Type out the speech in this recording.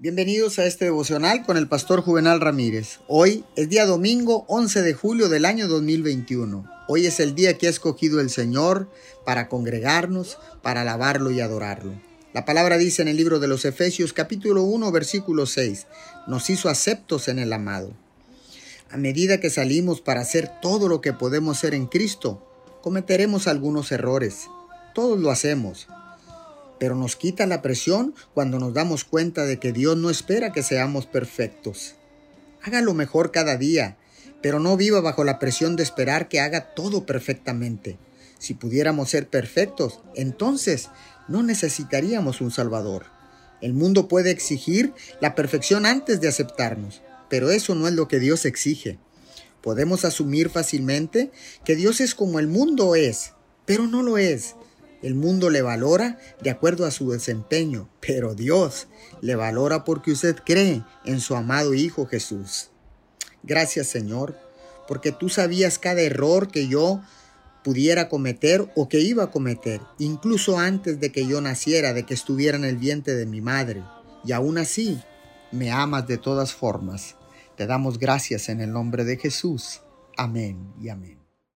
Bienvenidos a este devocional con el pastor Juvenal Ramírez. Hoy es día domingo 11 de julio del año 2021. Hoy es el día que ha escogido el Señor para congregarnos, para alabarlo y adorarlo. La palabra dice en el libro de los Efesios capítulo 1 versículo 6, nos hizo aceptos en el amado. A medida que salimos para hacer todo lo que podemos ser en Cristo, cometeremos algunos errores. Todos lo hacemos pero nos quita la presión cuando nos damos cuenta de que Dios no espera que seamos perfectos. Hágalo mejor cada día, pero no viva bajo la presión de esperar que haga todo perfectamente. Si pudiéramos ser perfectos, entonces no necesitaríamos un Salvador. El mundo puede exigir la perfección antes de aceptarnos, pero eso no es lo que Dios exige. Podemos asumir fácilmente que Dios es como el mundo es, pero no lo es. El mundo le valora de acuerdo a su desempeño, pero Dios le valora porque usted cree en su amado Hijo Jesús. Gracias Señor, porque tú sabías cada error que yo pudiera cometer o que iba a cometer, incluso antes de que yo naciera, de que estuviera en el vientre de mi madre. Y aún así, me amas de todas formas. Te damos gracias en el nombre de Jesús. Amén y amén.